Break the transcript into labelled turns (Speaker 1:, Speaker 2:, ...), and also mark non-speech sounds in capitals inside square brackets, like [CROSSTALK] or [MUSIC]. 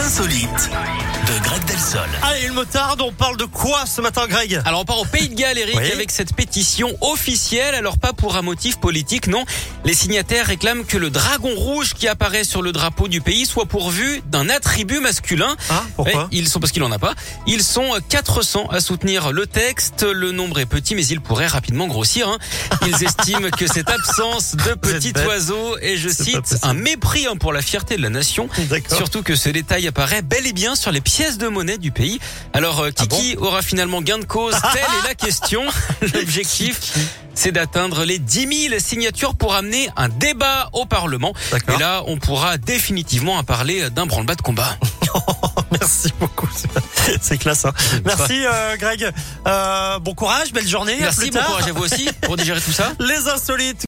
Speaker 1: insolites de Greg Delsol.
Speaker 2: Allez, le motard, on parle de quoi ce matin, Greg?
Speaker 3: Alors on part au Pays de Galles, Eric,
Speaker 2: Oui.
Speaker 3: avec cette pétition officielle. Alors pas pour un motif politique, non. Les signataires réclament que le dragon rouge qui apparaît sur le drapeau du pays soit pourvu d'un attribut masculin.
Speaker 2: Ah, pourquoi?
Speaker 3: Ils sont parce qu'il en a pas. Ils sont 400 à soutenir le texte. Le nombre est petit, mais il pourrait rapidement grossir. hein. Ils [LAUGHS] estiment que cette absence de
Speaker 2: bête.
Speaker 3: oiseaux est, je cite, un mépris hein, pour la fierté de la nation.
Speaker 2: D'accord.
Speaker 3: Surtout que ce détail apparaît bel et bien sur les pièces de monnaie du pays. Alors, euh,
Speaker 2: Ah
Speaker 3: Kiki aura finalement gain de cause Telle est la [LAUGHS] question. L'objectif, c'est d'atteindre les 10 000 signatures pour amener un débat au Parlement. Et là, on pourra définitivement parler d'un branle-bas de combat. [LAUGHS]
Speaker 2: Merci beaucoup. C'est- classe. Hein. Merci, euh, Greg. Euh, bon courage, belle journée. à
Speaker 3: Merci,
Speaker 2: plus
Speaker 3: bon
Speaker 2: tard.
Speaker 3: courage à vous aussi pour digérer tout ça. [LAUGHS]
Speaker 2: Les insolites.